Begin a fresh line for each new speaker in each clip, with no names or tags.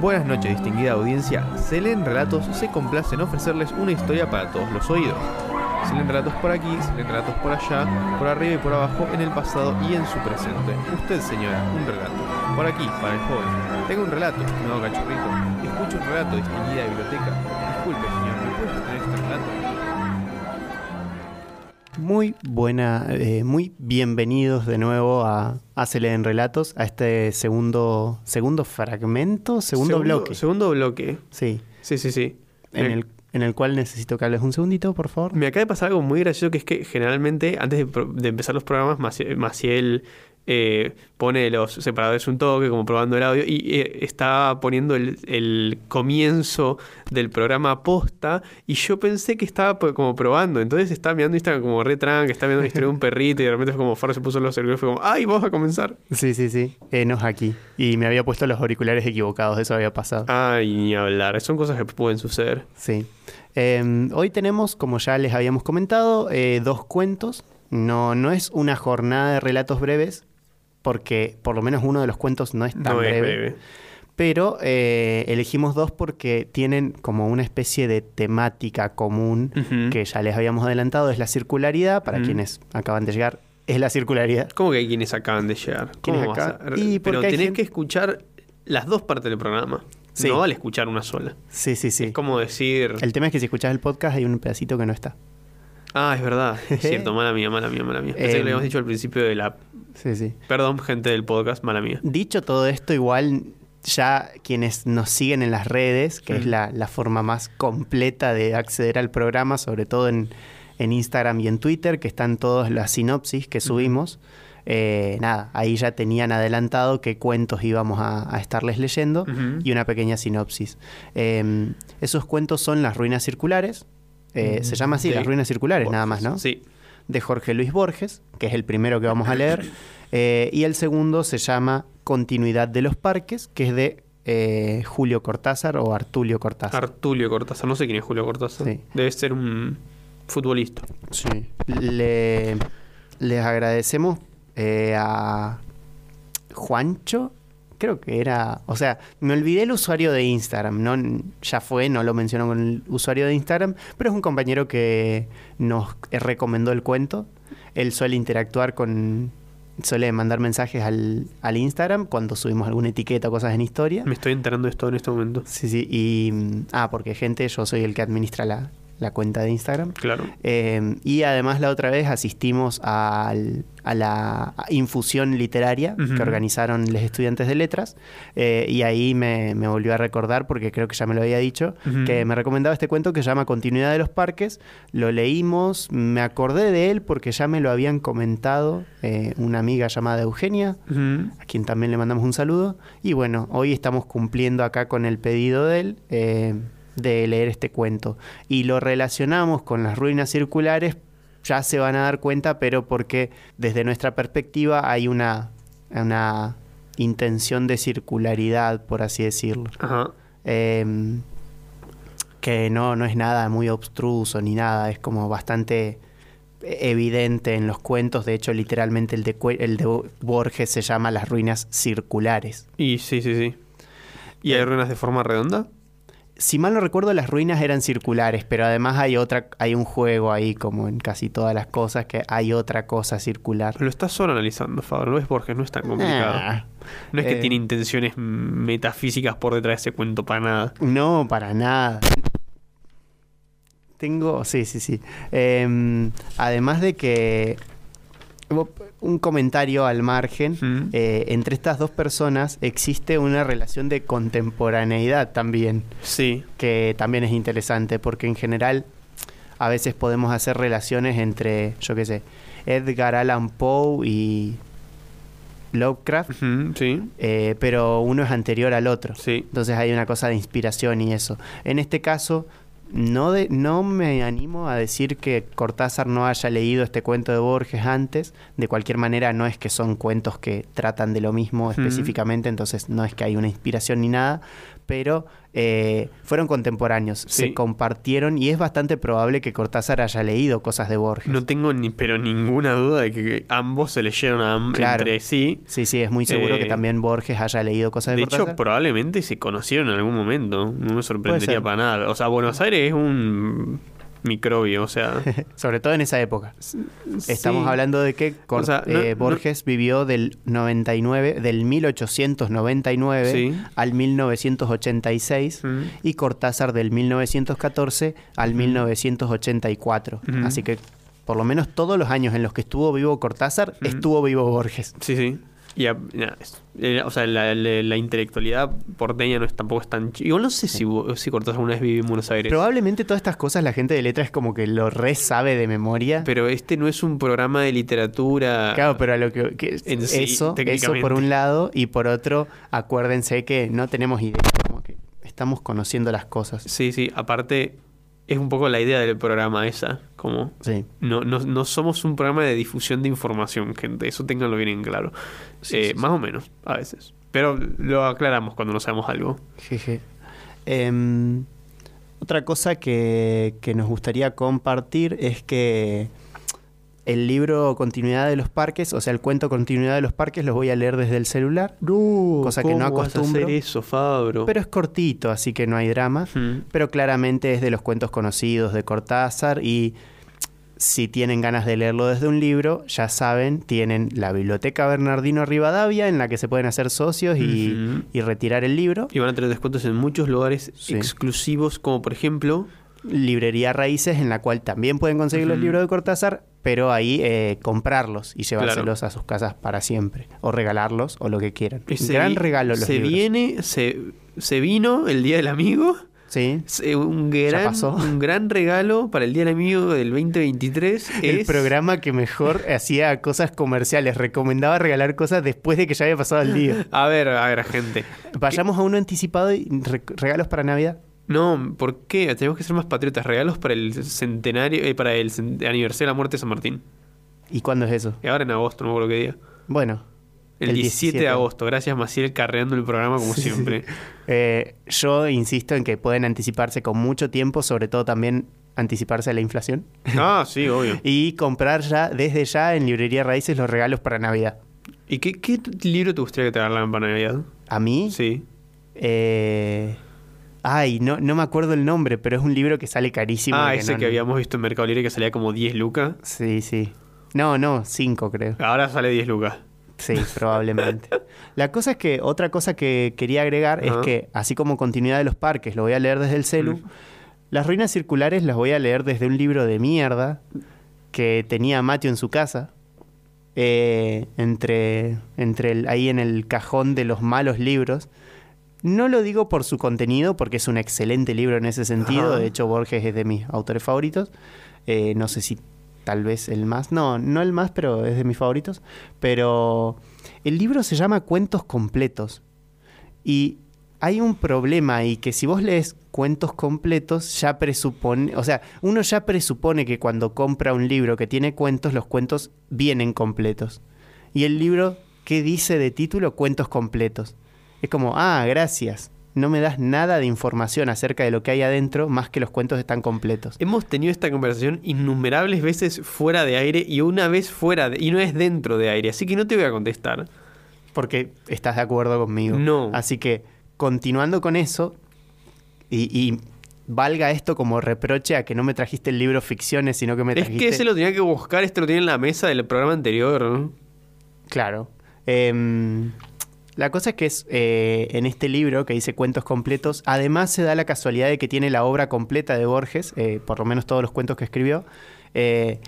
Buenas noches, distinguida audiencia. Se leen relatos, se complace en ofrecerles una historia para todos los oídos. Se leen relatos por aquí, se leen relatos por allá, por arriba y por abajo, en el pasado y en su presente. Usted, señora, un relato. Por aquí, para el joven. Tengo un relato, estimado cachorrito. Escucho un relato, distinguida biblioteca. Disculpe, señor, ¿me puede tener este relato?
Muy buena, eh, muy bienvenidos de nuevo a, Se leen relatos, a este segundo, segundo fragmento, segundo, bloque.
Segundo bloque.
Sí,
Sí, sí, sí.
en el, en el cual necesito que hables un segundito, por favor.
Me acaba de pasar algo muy gracioso que es que generalmente antes de, empezar los programas Maciel, Maciel, eh, pone los separadores un toque como probando el audio y eh, está poniendo el, el comienzo del programa posta y yo pensé que estaba pues, como probando entonces estaba mirando Instagram como re tranca, estaba viendo la historia de un perrito y de repente fue como Faro se puso los auriculares fue como ¡ay, vamos a comenzar!
Sí, sí, sí. Enos aquí. Y me había puesto los auriculares equivocados, eso había pasado.
¡Ay, ni hablar! Son cosas que pueden suceder.
Sí. Eh, hoy tenemos, como ya les habíamos comentado, eh, dos cuentos. No, no es una jornada de relatos breves, porque por lo menos uno de los cuentos no es tan
no es
breve. Pero eh, elegimos dos porque tienen como una especie de temática común que ya les habíamos adelantado, es la circularidad. Para quienes acaban de llegar, es la circularidad.
¿Cómo que hay quienes acaban de llegar?
¿Quiénes
¿Cómo
acá?
a-
Y
Pero tenés
gente-
que escuchar las dos partes del programa.
Sí.
No vale escuchar una sola.
Sí, sí, sí.
Es como decir.
El tema es que si escuchas el podcast hay un pedacito que no está.
Ah, es verdad. Es cierto, mala mía, mala mía, mala mía. Pensé que
Em.
lo habíamos dicho al principio de la.
Sí, sí.
Perdón, gente del podcast, mala mía.
Dicho todo esto, igual ya quienes nos siguen en las redes, que es la, la forma más completa de acceder al programa, sobre todo en, en Instagram y en Twitter, que están todas las sinopsis que subimos. eh, nada, ahí ya tenían adelantado qué cuentos íbamos a, a estarles leyendo y una pequeña sinopsis. Eh, esos cuentos son Las Ruinas Circulares. Eh, se llama así, Las Ruinas Circulares, nada más. ¿no?
Sí.
de Jorge Luis Borges, que es el primero que vamos a leer, eh, y el segundo se llama Continuidad de los Parques, que es de eh, Julio Cortázar o Artulio Cortázar.
Artulio Cortázar. No sé quién es Julio Cortázar.
Sí.
Debe ser un futbolista.
Sí. Le- les agradecemos a Juancho, creo que era, o sea, me olvidé el usuario de Instagram, no, ya fue, no lo menciono con el usuario de Instagram, pero es un compañero que nos recomendó el cuento. Él suele interactuar con, suele mandar mensajes al, al Instagram cuando subimos alguna etiqueta o cosas en historia.
Me estoy enterando de esto en este momento.
Sí, sí, y, mm, ah, porque gente, yo soy el que administra la, la cuenta de Instagram.
Claro.
Eh, y además la otra vez asistimos al- a la infusión literaria que organizaron los estudiantes de letras eh, y ahí me, me volvió a recordar, porque creo que ya me lo había dicho, que me recomendaba este cuento que se llama Continuidad de los Parques. Lo leímos, me acordé de él porque ya me lo habían comentado eh, una amiga llamada Eugenia, a quien también le mandamos un saludo. Y bueno, hoy estamos cumpliendo acá con el pedido de él eh, de leer este cuento. Y lo relacionamos con las ruinas circulares, ya se van a dar cuenta, pero porque desde nuestra perspectiva hay una, una intención de circularidad, por así decirlo.
Ajá.
Eh, que no, no es nada muy obstruso ni nada, es como bastante evidente en los cuentos. De hecho, literalmente el de, el de Borges se llama Las ruinas circulares.
Y sí, sí, sí. ¿Y hay
Eh.
ruinas de forma redonda?
Si mal no recuerdo, las ruinas eran circulares, pero además hay otra, hay un juego ahí, como en casi todas las cosas, que hay otra cosa circular.
Lo estás solo analizando, Fabro. No es Borges, no es tan complicado.
Ah,
No es que
Eh.
tiene intenciones metafísicas por detrás de ese cuento para nada.
No, para nada. Tengo, sí, sí, sí. Em, además de que un comentario al margen,
Mm.
eh, entre estas dos personas existe una relación de contemporaneidad también,
Sí.
que también es interesante, porque en general a veces podemos hacer relaciones entre, yo qué sé, Edgar Allan Poe y Lovecraft,
Sí.
eh, pero uno es anterior al otro.
Sí.
Entonces hay una cosa de inspiración y eso. En este caso, no, de, no me animo a decir que Cortázar no haya leído este cuento de Borges antes. De cualquier manera, no es que son cuentos que tratan de lo mismo específicamente, entonces no es que hay una inspiración ni nada. Pero eh, fueron contemporáneos, se compartieron y es bastante probable que Cortázar haya leído cosas de Borges.
No tengo ni pero ninguna duda de que ambos se leyeron a am-
Claro.
entre sí.
Sí, sí, es muy seguro que
Eh,
también Borges haya leído cosas de,
De
Cortázar.
hecho, probablemente se conocieron en algún momento. No me sorprendería para nada. O sea, Buenos Aires es un microbio, o sea.
Sobre todo en esa época. Estamos
sí.
hablando de que Cor-
O sea, no-
eh,
no-
Borges vivió del 99, del 1899
Sí.
al 1986
Mm.
y Cortázar del 1914 al 1984.
Ujú.
Así que por lo menos todos los años en los que estuvo vivo Cortázar, estuvo vivo Borges.
Sí, sí. Y, a- es- eh, o sea, la, la- la intelectualidad porteña no es, tampoco es tan... Igual no sé si, si Cortázar alguna vez vivió en Buenos Aires.
Probablemente todas estas cosas la gente de letra es como que lo re sabe de memoria.
Pero este no es un programa de literatura.
Claro, pero a lo que, que-
En sí,
eso, eso por un lado y por otro, acuérdense que no tenemos idea, como que estamos conociendo las cosas.
Sí, sí. Aparte, es un poco la idea del programa esa. Como...
Sí.
No, no, no somos un programa de difusión de información, gente. Eso ténganlo bien en claro.
Sí,
Eh,
sí.
Más o menos, a veces. Pero lo aclaramos cuando no sabemos algo.
Jeje. Em, otra cosa que, que nos gustaría compartir es que el libro Continuidad de los Parques, o sea, el cuento Continuidad de los Parques, los voy a leer desde el celular.
No,
Cosa que no
¿cómo vas a
acostumbro.
hacer eso, Fabro?
Pero es cortito, así que no hay drama. Pero claramente es de los cuentos conocidos de Cortázar y si tienen ganas de leerlo desde un libro, ya saben, tienen la Biblioteca Bernardino Rivadavia en la que se pueden hacer socios y, retirar el libro.
Y van a tener descuentos en muchos lugares
Sí.
exclusivos, como por ejemplo...
Librería Raíces en la cual también pueden conseguir los libros de Cortázar, pero ahí eh, comprarlos y llevárselos a sus casas para siempre. O regalarlos o lo que quieran.
ese
Gran
vi-
regalo los
Se
libros.
viene, se, se vino el Día del Amigo.
Sí.
Se- un, gran,
pasó.
un gran regalo para el Día del Amigo del 2023
El programa que mejor hacía cosas comerciales, recomendaba regalar cosas después de que ya había pasado el día.
A ver, a ver, gente.
Vayamos a uno anticipado y re- regalos para Navidad.
No, ¿por qué? Tenemos que ser más patriotas. Regalos para el centenario, eh, para el aniversario de la muerte de San Martín.
¿Y cuándo es eso?
Ahora en agosto, no me acuerdo qué día.
Bueno.
El, 17, de agosto. Gracias, Maciel, carreando el programa como siempre.
Eh, yo insisto en que pueden anticiparse con mucho tiempo, sobre todo también anticiparse a la inflación.
ah, sí, obvio.
Y comprar ya, desde ya, en Librería Raíces los regalos para Navidad.
¿Y qué, qué libro te gustaría que te regalaran para Navidad?
A mí,
Sí.
eh, ay, no, no me acuerdo el nombre, pero es un libro que sale carísimo.
ah, ese
no-
que habíamos visto en Mercado Libre que salía como 10 lucas.
Sí, sí. No, no, cinco creo.
Ahora sale 10 lucas.
Sí, probablemente. La cosa es que, otra cosa que quería agregar es que, así como continuidad de los parques, lo voy a leer desde el celu,
Mm.
las ruinas circulares las voy a leer desde un libro de mierda que tenía Mateo en su casa. eh, entre, entre el, ahí en el cajón de los malos libros. No lo digo por su contenido, porque es un excelente libro en ese sentido.
Ajá.
De hecho, Borges es de mis autores favoritos. Eh, no sé si tal vez el más. No, no el más, pero es de mis favoritos. Pero el libro se llama Cuentos Completos. Y hay un problema ahí que si vos lees cuentos completos, ya presupone, o sea, uno ya presupone que cuando compra un libro que tiene cuentos, los cuentos vienen completos. Y el libro, ¿qué dice de título? Cuentos completos. Es como, ah, gracias. No me das nada de información acerca de lo que hay adentro, más que los cuentos están completos.
Hemos tenido esta conversación innumerables veces fuera de aire y una vez fuera de, y no es dentro de aire, así que no te voy a contestar.
Porque estás de acuerdo conmigo.
No.
Así que, continuando con eso, y, y valga esto como reproche a que no me trajiste el libro ficciones, sino que me
Es
trajiste...
que ese lo tenía que buscar, este lo tiene en la mesa del programa anterior. ¿no?
Claro. Em, la cosa es que es eh, en este libro que dice cuentos completos, además se da la casualidad de que tiene la obra completa de Borges, eh, por lo menos todos los cuentos que escribió, eh,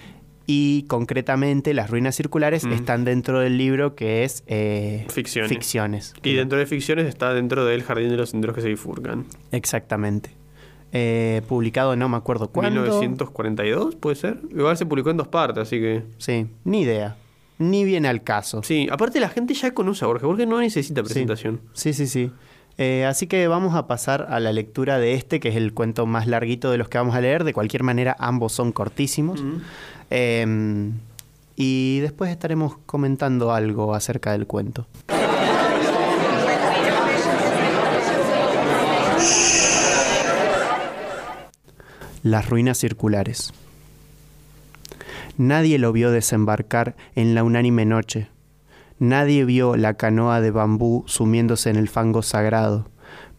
y concretamente las ruinas circulares
Mm.
están dentro del libro que es eh,
Ficciones.
Ficciones.
Y dentro de ficciones está dentro del Jardín de los Senderos que se bifurcan.
Exactamente. Eh, publicado no me acuerdo cuándo.
1942, ¿puede ser? Igual se publicó en dos partes, así que...
Sí, ni idea. Ni viene al caso.
Sí, aparte la gente ya conoce a Borges. Borges no necesita presentación.
Sí, sí, sí. Eh, así que vamos a pasar a la lectura de este, que es el cuento más larguito de los que vamos a leer. De cualquier manera, ambos son cortísimos.
Mm.
Eh, y después estaremos comentando algo acerca del cuento. Las ruinas circulares. Nadie lo vio desembarcar en la unánime noche. Nadie vio la canoa de bambú sumiéndose en el fango sagrado,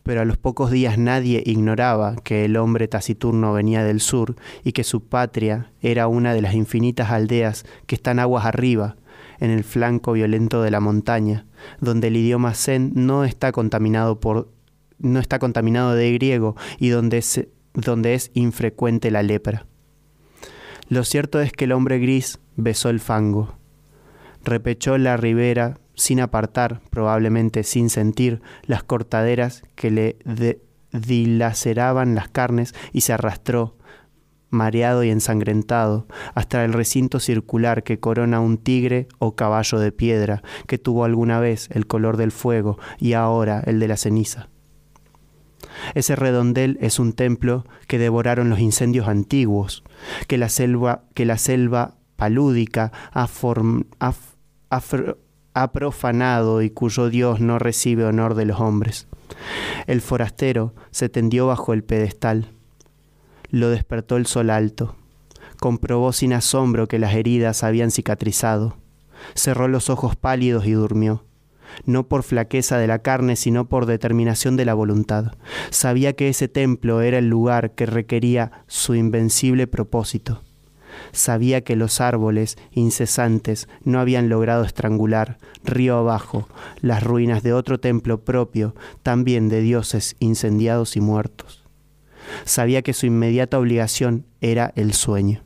pero a los pocos días nadie ignoraba que el hombre taciturno venía del sur y que su patria era una de las infinitas aldeas que están aguas arriba, en el flanco violento de la montaña, donde el idioma zen no está contaminado por no está contaminado de griego y donde es, donde es infrecuente la lepra. Lo cierto es que el hombre gris besó el fango, repechó la ribera sin apartar, probablemente sin sentir, las cortaderas que le dilaceraban las carnes y se arrastró, mareado y ensangrentado, hasta el recinto circular que corona un tigre o caballo de piedra, que tuvo alguna vez el color del fuego y ahora el de la ceniza. Ese redondel es un templo que devoraron los incendios antiguos, que la selva, que la selva palúdica ha, ha profanado y cuyo Dios no recibe honor de los hombres. El forastero se tendió bajo el pedestal. Lo despertó el sol alto. Comprobó sin asombro que las heridas habían cicatrizado. Cerró los ojos pálidos y durmió no por flaqueza de la carne, sino por determinación de la voluntad. Sabía que ese templo era el lugar que requería su invencible propósito. Sabía que los árboles incesantes no habían logrado estrangular, río abajo, las ruinas de otro templo propio, también de dioses incendiados y muertos. Sabía que su inmediata obligación era el sueño.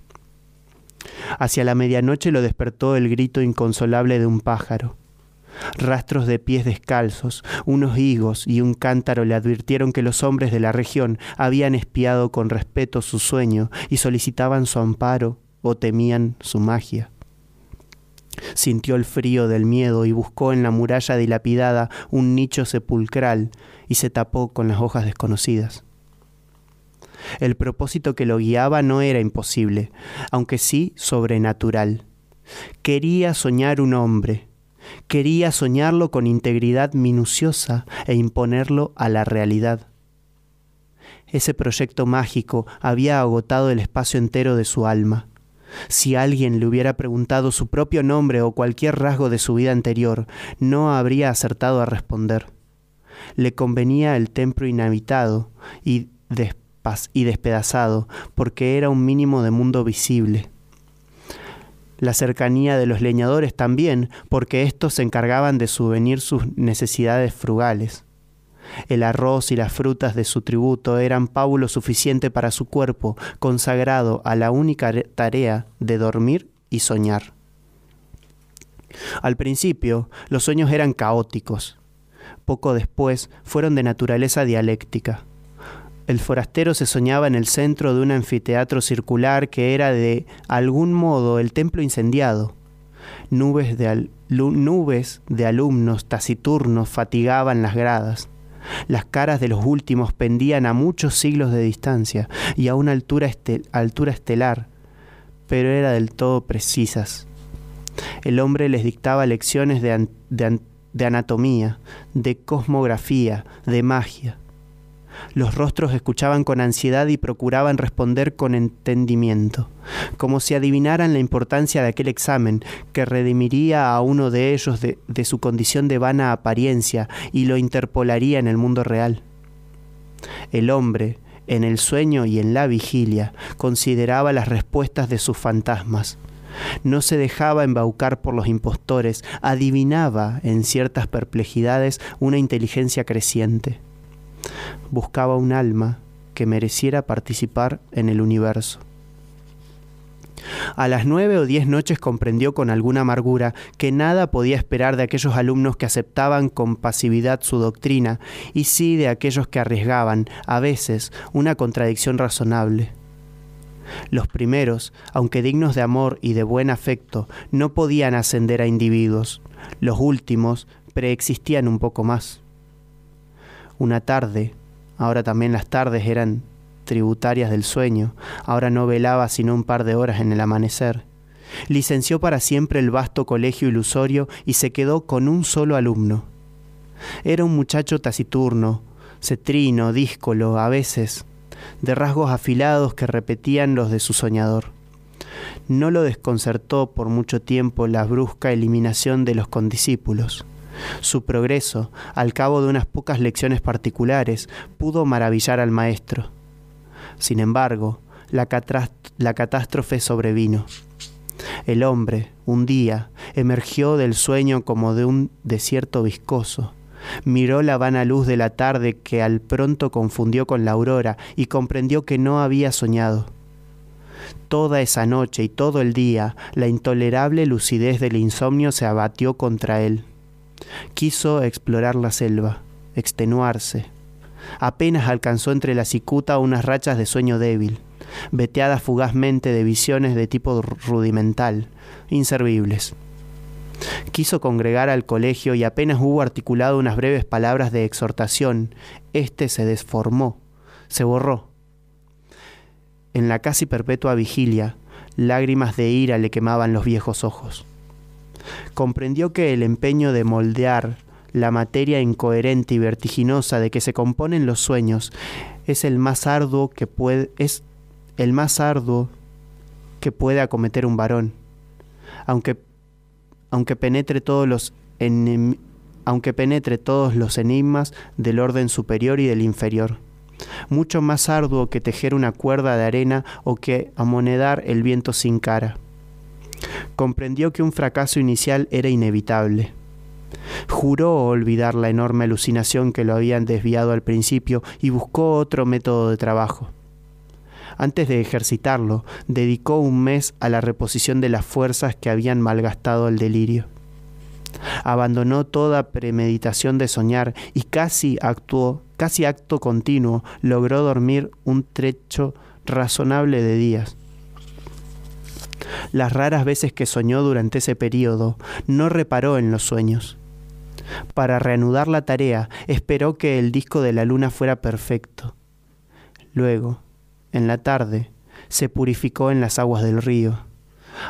Hacia la medianoche lo despertó el grito inconsolable de un pájaro rastros de pies descalzos, unos higos y un cántaro le advirtieron que los hombres de la región habían espiado con respeto su sueño y solicitaban su amparo o temían su magia. Sintió el frío del miedo y buscó en la muralla dilapidada un nicho sepulcral y se tapó con las hojas desconocidas. El propósito que lo guiaba no era imposible, aunque sí sobrenatural. Quería soñar un hombre, Quería soñarlo con integridad minuciosa e imponerlo a la realidad. Ese proyecto mágico había agotado el espacio entero de su alma. Si alguien le hubiera preguntado su propio nombre o cualquier rasgo de su vida anterior, no habría acertado a responder. Le convenía el templo inhabitado y, y despedazado, porque era un mínimo de mundo visible la cercanía de los leñadores también, porque éstos se encargaban de subvenir sus necesidades frugales. El arroz y las frutas de su tributo eran pábulo suficiente para su cuerpo, consagrado a la única tarea de dormir y soñar. Al principio, los sueños eran caóticos. Poco después, fueron de naturaleza dialéctica. El forastero se soñaba en el centro de un anfiteatro circular que era de algún modo el templo incendiado. Nubes de, nubes de alumnos taciturnos fatigaban las gradas. Las caras de los últimos pendían a muchos siglos de distancia y a una altura, altura estelar, pero era del todo precisas. El hombre les dictaba lecciones de anatomía, de cosmografía, de magia los rostros escuchaban con ansiedad y procuraban responder con entendimiento, como si adivinaran la importancia de aquel examen que redimiría a uno de ellos de, su condición de vana apariencia y lo interpolaría en el mundo real. El hombre, en el sueño y en la vigilia, consideraba las respuestas de sus fantasmas. No se dejaba embaucar por los impostores, adivinaba en ciertas perplejidades una inteligencia creciente buscaba un alma que mereciera participar en el universo. A las nueve o diez noches comprendió con alguna amargura que nada podía esperar de aquellos alumnos que aceptaban con pasividad su doctrina y sí de aquellos que arriesgaban, a veces, una contradicción razonable. Los primeros, aunque dignos de amor y de buen afecto, no podían ascender a individuos. Los últimos preexistían un poco más. Una tarde, ahora también las tardes eran tributarias del sueño, ahora no velaba sino un par de horas en el amanecer. Licenció para siempre el vasto colegio ilusorio y se quedó con un solo alumno. Era un muchacho taciturno, cetrino, díscolo, a veces, de rasgos afilados que repetían los de su soñador. No lo desconcertó por mucho tiempo la brusca eliminación de los condiscípulos. Su progreso, al cabo de unas pocas lecciones particulares, pudo maravillar al maestro. Sin embargo, la, catástrofe sobrevino. El hombre, un día, emergió del sueño como de un desierto viscoso. Miró la vana luz de la tarde que al pronto confundió con la aurora y comprendió que no había soñado. Toda esa noche y todo el día la intolerable lucidez del insomnio se abatió contra él. Quiso explorar la selva, extenuarse. Apenas alcanzó entre la cicuta unas rachas de sueño débil veteadas fugazmente de visiones de tipo rudimental, inservibles. Quiso congregar al colegio y apenas hubo articulado unas breves palabras de exhortación, éste se desformó, se borró. En la casi perpetua vigilia, lágrimas de ira le quemaban los viejos ojos. Comprendió que el empeño de moldear la materia incoherente y vertiginosa de que se componen los sueños es el más arduo que puede es el más arduo que puede acometer un varón, aunque, aunque, penetre todos los aunque penetre todos los enigmas del orden superior y del inferior. Mucho más arduo que tejer una cuerda de arena o que amonedar el viento sin cara. Comprendió que un fracaso inicial era inevitable. Juró olvidar la enorme alucinación que lo habían desviado al principio y buscó otro método de trabajo. Antes de ejercitarlo, dedicó un mes a la reposición de las fuerzas que habían malgastado el delirio. Abandonó toda premeditación de soñar y casi actuó, casi acto continuo, logró dormir un trecho razonable de días. Las raras veces que soñó durante ese periodo, no reparó en los sueños. Para reanudar la tarea, esperó que el disco de la luna fuera perfecto. Luego, en la tarde, se purificó en las aguas del río.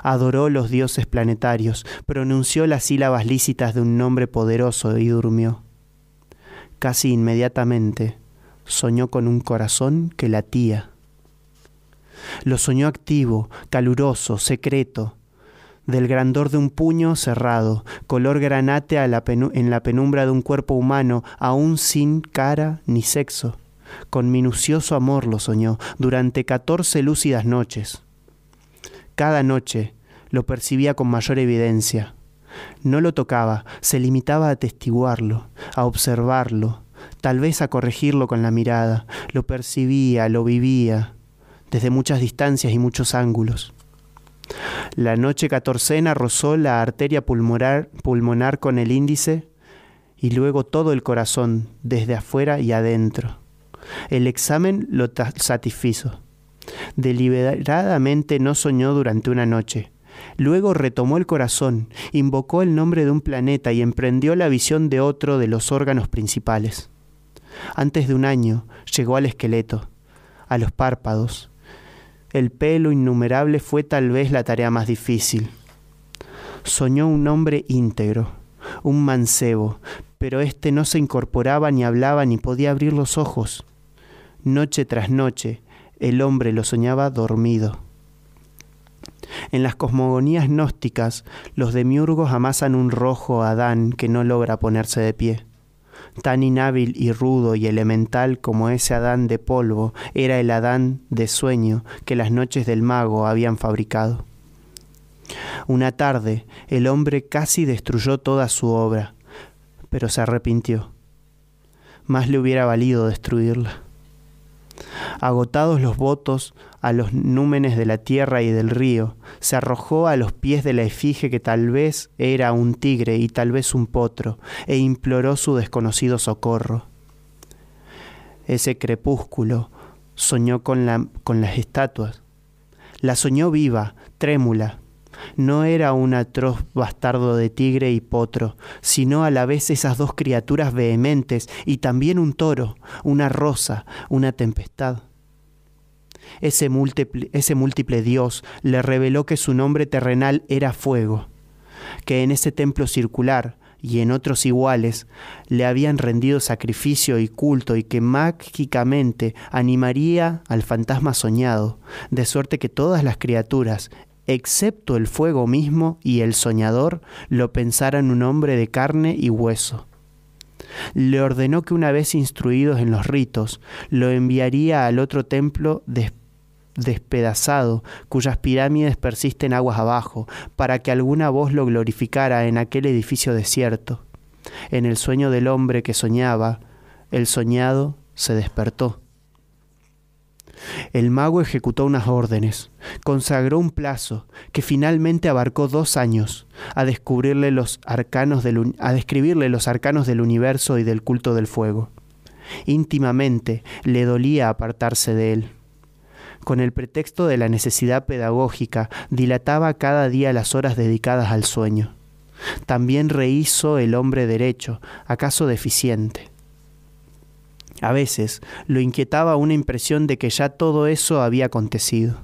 Adoró los dioses planetarios, pronunció las sílabas lícitas de un nombre poderoso y durmió. Casi inmediatamente soñó con un corazón que latía. Lo soñó activo, caluroso, secreto, del grandor de un puño cerrado, color granate en la penumbra de un cuerpo humano, aún sin cara ni sexo con minucioso amor lo soñó durante catorce lúcidas noches. Cada noche lo percibía con mayor evidencia. No lo tocaba, se limitaba a atestiguarlo, a observarlo, tal vez a corregirlo con la mirada. Lo percibía, lo vivía, desde muchas distancias y muchos ángulos. La noche catorcena rozó la arteria pulmonar, pulmonar con el índice y luego todo el corazón, desde afuera y adentro. El examen lo satisfizo. Deliberadamente no soñó durante una noche. Luego retomó el corazón, invocó el nombre de un planeta y emprendió la visión de otro de los órganos principales. Antes de un año llegó al esqueleto, a los párpados. El pelo innumerable fue tal vez la tarea más difícil. Soñó un hombre íntegro, un mancebo, pero éste no se incorporaba ni hablaba ni podía abrir los ojos. Noche tras noche, el hombre lo soñaba dormido. En las cosmogonías gnósticas, los demiurgos amasan un rojo Adán que no logra ponerse de pie. Tan inhábil y rudo y elemental como ese Adán de polvo era el Adán de sueño que las noches del mago habían fabricado. Una tarde el hombre casi destruyó toda su obra, pero se arrepintió. Más le hubiera valido destruirla. Agotados los votos a los númenes de la tierra y del río, se arrojó a los pies de la efigie que tal vez era un tigre y tal vez un potro, e imploró su desconocido socorro. Ese crepúsculo soñó con, la, con las estatuas. La soñó viva, trémula, no era un atroz bastardo de tigre y potro, sino a la vez esas dos criaturas vehementes y también un toro, una rosa, una tempestad. Ese múltiple, ese múltiple Dios le reveló que su nombre terrenal era fuego, que en ese templo circular, y en otros iguales, le habían rendido sacrificio y culto y que mágicamente animaría al fantasma soñado, de suerte que todas las criaturas, excepto el fuego mismo y el soñador, lo pensaran un hombre de carne y hueso. Le ordenó que una vez instruidos en los ritos, lo enviaría al otro templo despedazado, cuyas pirámides persisten aguas abajo, para que alguna voz lo glorificara en aquel edificio desierto. En el sueño del hombre que soñaba, el soñado se despertó. El mago ejecutó unas órdenes, consagró un plazo que finalmente abarcó dos años a, descubrirle los arcanos del, a describirle los arcanos del universo y del culto del fuego. Íntimamente le dolía apartarse de él. Con el pretexto de la necesidad pedagógica, dilataba cada día las horas dedicadas al sueño. También rehizo el hombre derecho, acaso deficiente a veces lo inquietaba una impresión de que ya todo eso había acontecido.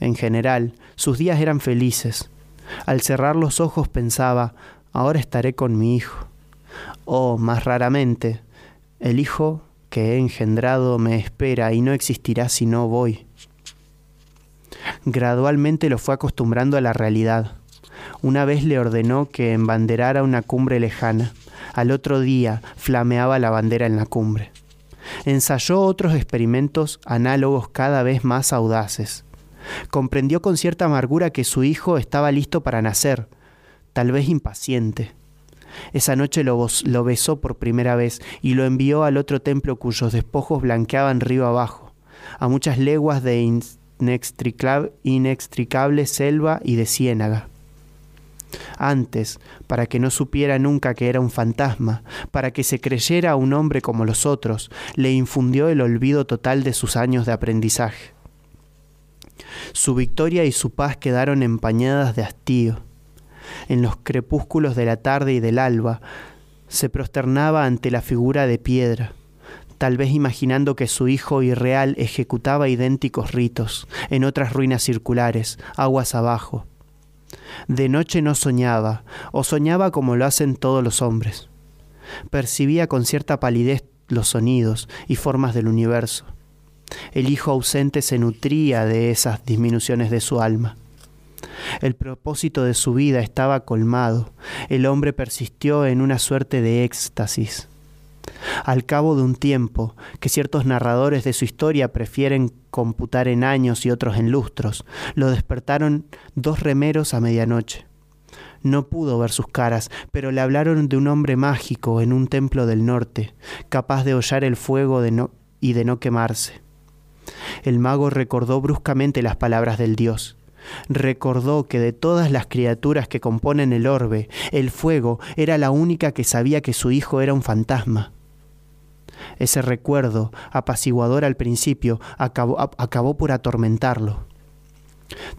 En general, sus días eran felices. Al cerrar los ojos pensaba, ahora estaré con mi hijo. O, más raramente, el hijo que he engendrado me espera y no existirá si no voy. Gradualmente lo fue acostumbrando a la realidad. Una vez le ordenó que embanderara una cumbre lejana. Al otro día flameaba la bandera en la cumbre. Ensayó otros experimentos análogos cada vez más audaces. Comprendió con cierta amargura que su hijo estaba listo para nacer, tal vez impaciente. Esa noche lo, besó por primera vez y lo envió al otro templo cuyos despojos blanqueaban río abajo, a muchas leguas de inextricable selva y de ciénaga. Antes, para que no supiera nunca que era un fantasma, para que se creyera un hombre como los otros, le infundió el olvido total de sus años de aprendizaje. Su victoria y su paz quedaron empañadas de hastío. En los crepúsculos de la tarde y del alba, se prosternaba ante la figura de piedra, tal vez imaginando que su hijo irreal ejecutaba idénticos ritos en otras ruinas circulares, aguas abajo de noche no soñaba, o soñaba como lo hacen todos los hombres. Percibía con cierta palidez los sonidos y formas del universo. El hijo ausente se nutría de esas disminuciones de su alma. El propósito de su vida estaba colmado. El hombre persistió en una suerte de éxtasis. Al cabo de un tiempo, que ciertos narradores de su historia prefieren computar en años y otros en lustros, lo despertaron dos remeros a medianoche. No pudo ver sus caras, pero le hablaron de un hombre mágico en un templo del norte, capaz de hollar el fuego y de no quemarse. El mago recordó bruscamente las palabras del dios. Recordó que de todas las criaturas que componen el orbe, el fuego era la única que sabía que su hijo era un fantasma. Ese recuerdo, apaciguador al principio, acabó, por atormentarlo.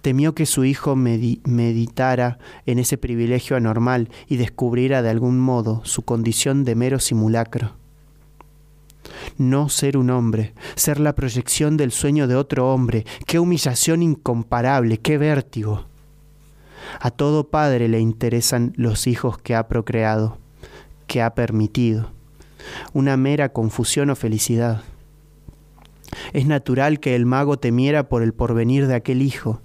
Temió que su hijo meditara en ese privilegio anormal y descubriera de algún modo su condición de mero simulacro. No ser un hombre, ser la proyección del sueño de otro hombre, qué humillación incomparable, qué vértigo. A todo padre le interesan los hijos que ha procreado, que ha permitido una mera confusión o felicidad. Es natural que el mago temiera por el porvenir de aquel hijo,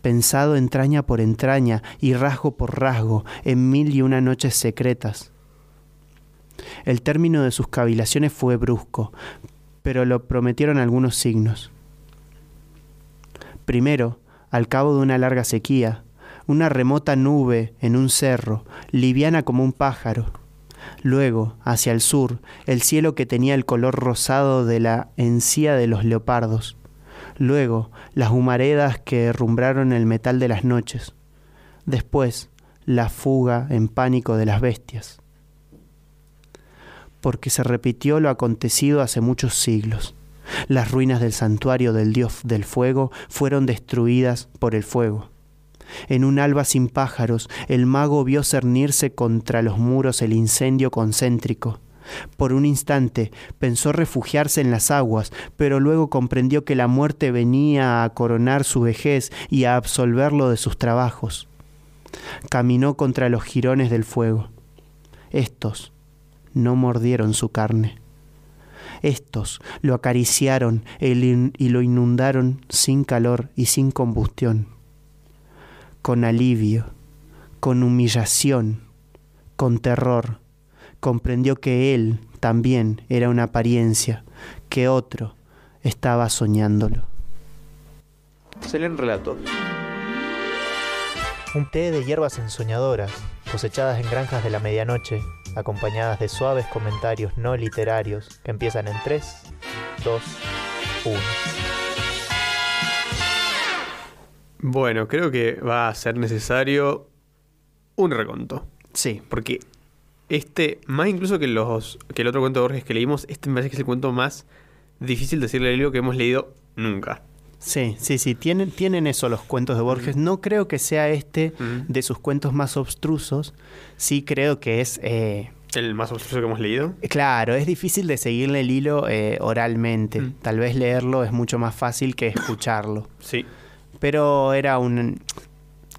pensado entraña por entraña y rasgo por rasgo en mil y una noches secretas. El término de sus cavilaciones fue brusco, pero lo prometieron algunos signos. Primero, al cabo de una larga sequía, una remota nube en un cerro, liviana como un pájaro, Luego, hacia el sur, el cielo que tenía el color rosado de la encía de los leopardos. Luego, las humaredas que derrumbraron el metal de las noches. Después, la fuga en pánico de las bestias. Porque se repitió lo acontecido hace muchos siglos. Las ruinas del santuario del dios del fuego fueron destruidas por el fuego. En un alba sin pájaros, el mago vio cernirse contra los muros el incendio concéntrico. Por un instante pensó refugiarse en las aguas, pero luego comprendió que la muerte venía a coronar su vejez y a absolverlo de sus trabajos. Caminó contra los jirones del fuego. Estos no mordieron su carne. Estos lo acariciaron y lo inundaron sin calor y sin combustión. Con alivio, con humillación, con terror, comprendió que él también era una apariencia, que otro estaba soñándolo.
Se leen relatos.
Un té de hierbas ensoñadoras, cosechadas en granjas de la medianoche, acompañadas de suaves comentarios no literarios que empiezan en 3, 2, 1.
Bueno, creo que va a ser necesario un reconto.
Sí.
Porque este, más incluso que los que el otro cuento de Borges que leímos, este me parece que es el cuento más difícil de decirle al libro que hemos leído nunca.
Sí, sí, sí, tienen, tienen eso los cuentos de Borges. No creo que sea este de sus cuentos más obstrusos. Sí creo que es... Eh,
¿El más obstruso que hemos leído?
Claro, es difícil de seguirle el hilo eh, oralmente. Tal vez leerlo es mucho más fácil que escucharlo.
Sí.
Pero era un...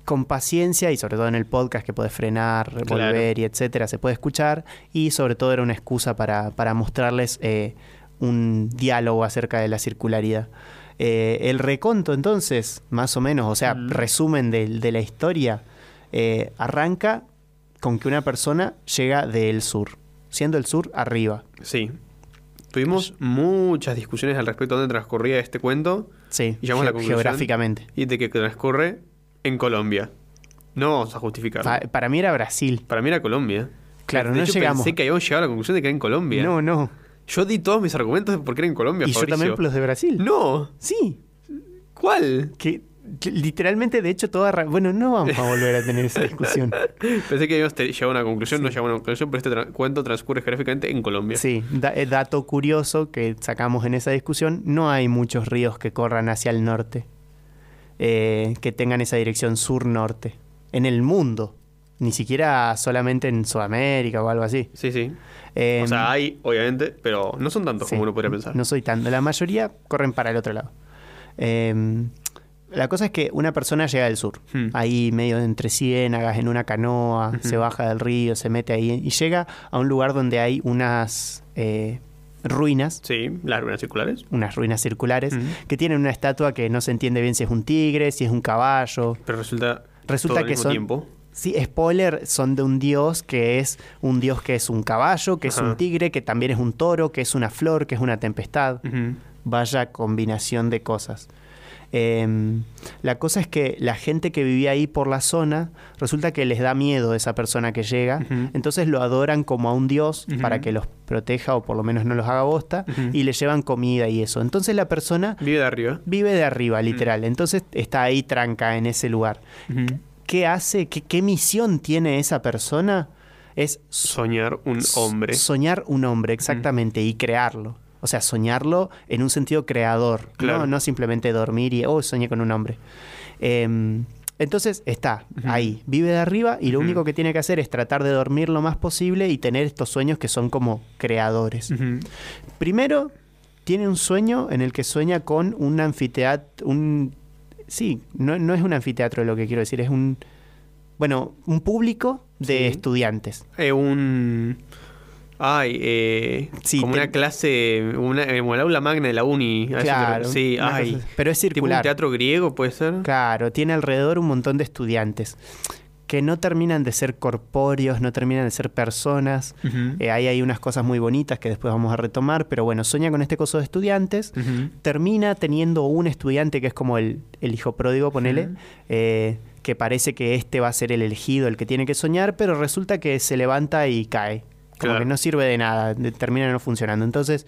Con paciencia y sobre todo en el podcast que puedes frenar, volver y etcétera, se puede escuchar. Y sobre todo era una excusa para, para mostrarles eh, un diálogo acerca de la circularidad. Eh, el reconto, entonces, más o menos, o sea, resumen de, la historia, eh, arranca con que una persona llega del sur, siendo el sur arriba.
Sí. Tuvimos muchas discusiones al respecto de dónde transcurría este cuento.
Sí, y la geográficamente.
Y de que transcurre en Colombia. No vamos a justificar.
para mí era Brasil.
Para mí era Colombia.
Claro, no llegamos.
Pensé que habíamos llegado a la conclusión de que era en Colombia.
No, no.
Yo di todos mis argumentos porque era en Colombia.
Y yo también los de Brasil.
No.
Sí.
¿Cuál?
Que, literalmente, de hecho, toda. Bueno, no vamos a volver a tener esa discusión.
Pensé que habíamos llegado a una conclusión, no llegamos a una conclusión, pero este cuento transcurre geográficamente en Colombia.
Sí, eh, dato curioso que sacamos en esa discusión: no hay muchos ríos que corran hacia el norte, eh, que tengan esa dirección sur-norte. En el mundo. Ni siquiera solamente en Sudamérica o algo así.
Sí, sí. o sea, em, hay, obviamente, pero no son tantos como uno podría pensar.
No soy tanto. La mayoría corren para el otro lado. Em, la cosa es que una persona llega del sur, hmm. ahí medio entre ciénagas, en una canoa, se baja del río, se mete ahí y llega a un lugar donde hay unas eh, ruinas.
Sí, las ruinas circulares.
Unas ruinas circulares que tienen una estatua que no se entiende bien si es un tigre, si es un caballo.
Pero resulta,
resulta que son
tiempo.
Sí, spoiler, son de un dios que es un dios que es un caballo, que es un tigre, que también es un toro, que es una flor, que es una tempestad. Vaya combinación de cosas. Em, la cosa es que la gente que vivía ahí por la zona resulta que les da miedo a esa persona que llega, entonces lo adoran como a un dios para que los proteja o por lo menos no los haga bosta y le llevan comida y eso. Entonces la persona
vive de arriba.
Vive de arriba, literal. Entonces está ahí tranca en ese lugar. ¿Qué hace? ¿Qué, misión tiene esa persona? Es
soñar un hombre.
Soñar un hombre, exactamente, y crearlo. O sea, soñarlo en un sentido creador, ¿no? no simplemente dormir y, oh, soñé con un hombre. Em, entonces está ahí, vive de arriba y lo único que tiene que hacer es tratar de dormir lo más posible y tener estos sueños que son como creadores. Primero, tiene un sueño en el que sueña con un anfiteatro, un... Sí, no, no es un anfiteatro lo que quiero decir, es un... Bueno, un público de estudiantes.
Eh, un Ay, eh, como una clase, una, como el aula magna de la uni.
Claro,
sí, ay.
pero es circular.
un teatro griego, puede ser.
Claro, tiene alrededor un montón de estudiantes que no terminan de ser corpóreos, no terminan de ser personas. Eh, ahí hay unas cosas muy bonitas que después vamos a retomar, pero bueno, sueña con este coso de estudiantes, termina teniendo un estudiante que es como el, hijo pródigo, ponele, eh, que parece que este va a ser el elegido, el que tiene que soñar, pero resulta que se levanta y cae. Como que no sirve de nada, termina no funcionando. Entonces,